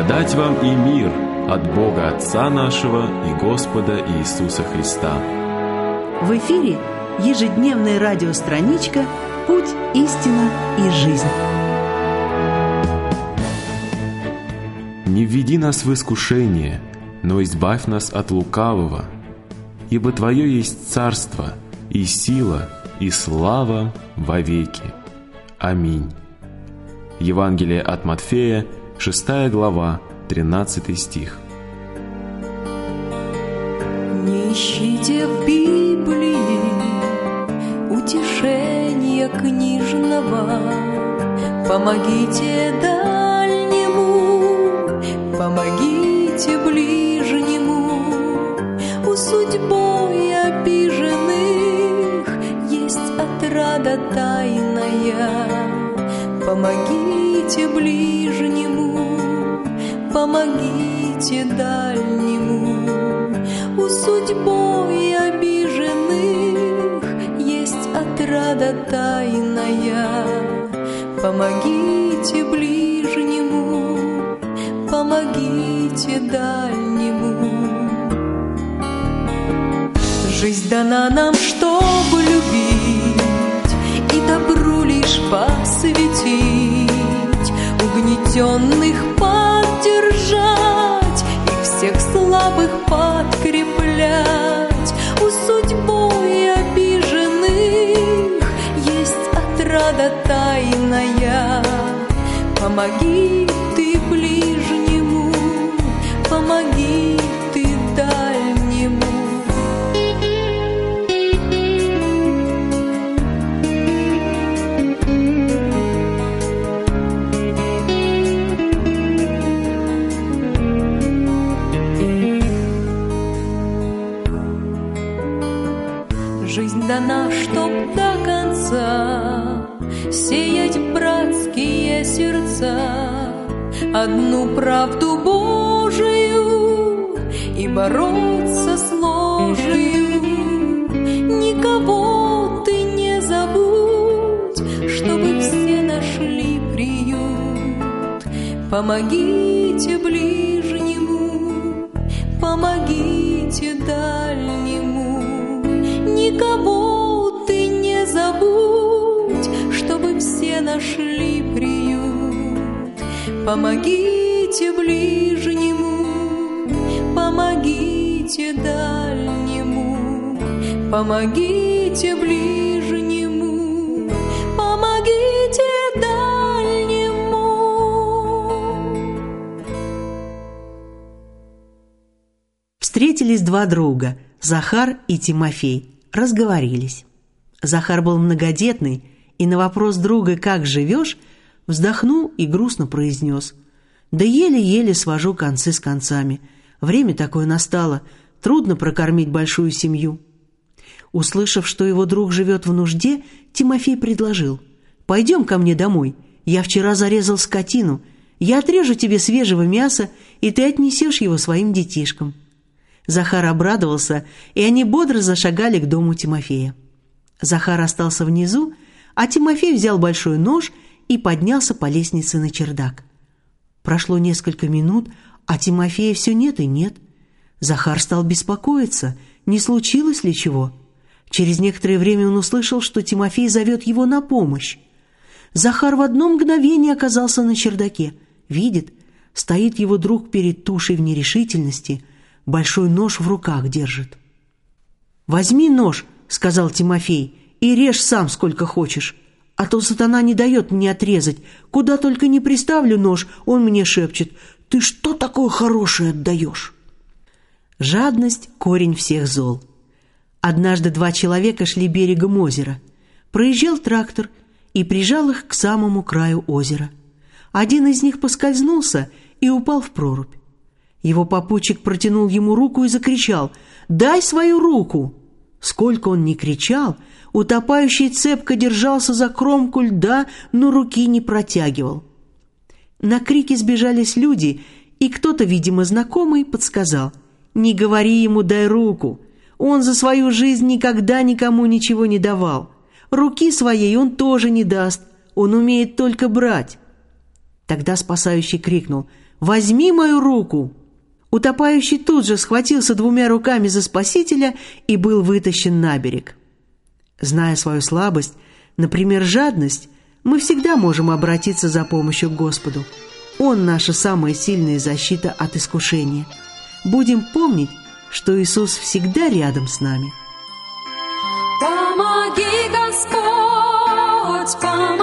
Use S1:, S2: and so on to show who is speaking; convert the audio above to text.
S1: Благодать вам и мир от Бога Отца нашего и Господа Иисуса Христа.
S2: В эфире ежедневная радиостраничка «Путь, истина и жизнь».
S1: Не введи нас в искушение, но избавь нас от лукавого, ибо Твое есть царство и сила и слава вовеки. Аминь. Евангелие от Матфея, 6 глава, 13 стих.
S3: Не ищите в Библии утешения книжного, помогите дальнему, помогите ближнему, у судьбой обиженных есть отрада тайная. Помогите ближнему, помогите дальнему, у судьбой обиженных есть отрада тайная. Помогите ближнему, помогите дальнему. Жизнь дана нам, чтобы любить угнетенных поддержать и всех слабых подкреплять. У судьбой обиженных есть отрада тайная. Помоги Жизнь дана, чтоб до конца Сеять братские сердца. Одну правду Божию И бороться с ложью. Никого ты не забудь Чтобы все нашли приют. Помогите Помогите ближнему, помогите дальнему, помогите ближнему, помогите дальнему.
S2: Встретились два друга – Захар и Тимофей. Разговорились. Захар был многодетный, и на вопрос друга «Как живешь?» Вздохнул и грустно произнес «Да еле-еле свожу концы с концами. Время такое настало, трудно прокормить большую семью». Услышав, что его друг живет в нужде, Тимофей предложил «Пойдем ко мне домой. Я вчера зарезал скотину. Я отрежу тебе свежего мяса, и ты отнесешь его своим детишкам». Захар обрадовался, и они бодро зашагали к дому Тимофея. Захар остался внизу, а Тимофей взял большой нож и поднялся по лестнице на чердак. Прошло несколько минут, а Тимофея все нет и нет. Захар стал беспокоиться, не случилось ли чего. Через некоторое время он услышал, что Тимофей зовет его на помощь. Захар в одно мгновение оказался на чердаке. Видит, стоит его друг перед тушей в нерешительности – большой нож в руках держит. «Возьми нож», — сказал Тимофей, — «и режь сам сколько хочешь, а то сатана не дает мне отрезать. Куда только не приставлю нож, он мне шепчет, ты что такое хорошее отдаешь?» Жадность — корень всех зол. Однажды два человека шли берегом озера. Проезжал трактор и прижал их к самому краю озера. Один из них поскользнулся и упал в прорубь. Его попутчик протянул ему руку и закричал «Дай свою руку!». Сколько он ни кричал, утопающий цепко держался за кромку льда, но руки не протягивал. На крики сбежались люди, и кто-то, видимо, знакомый, подсказал «Не говори ему «дай руку». Он за свою жизнь никогда никому ничего не давал. Руки своей он тоже не даст, он умеет только брать». Тогда спасающий крикнул возьми мою руку!» Утопающий тут же схватился двумя руками за спасителя и был вытащен на берег. Зная свою слабость, например, жадность, мы всегда можем обратиться за помощью к Господу. Он наша самая сильная защита от искушения. Будем помнить, что Иисус всегда рядом с нами.
S3: Помоги, Господь, помоги.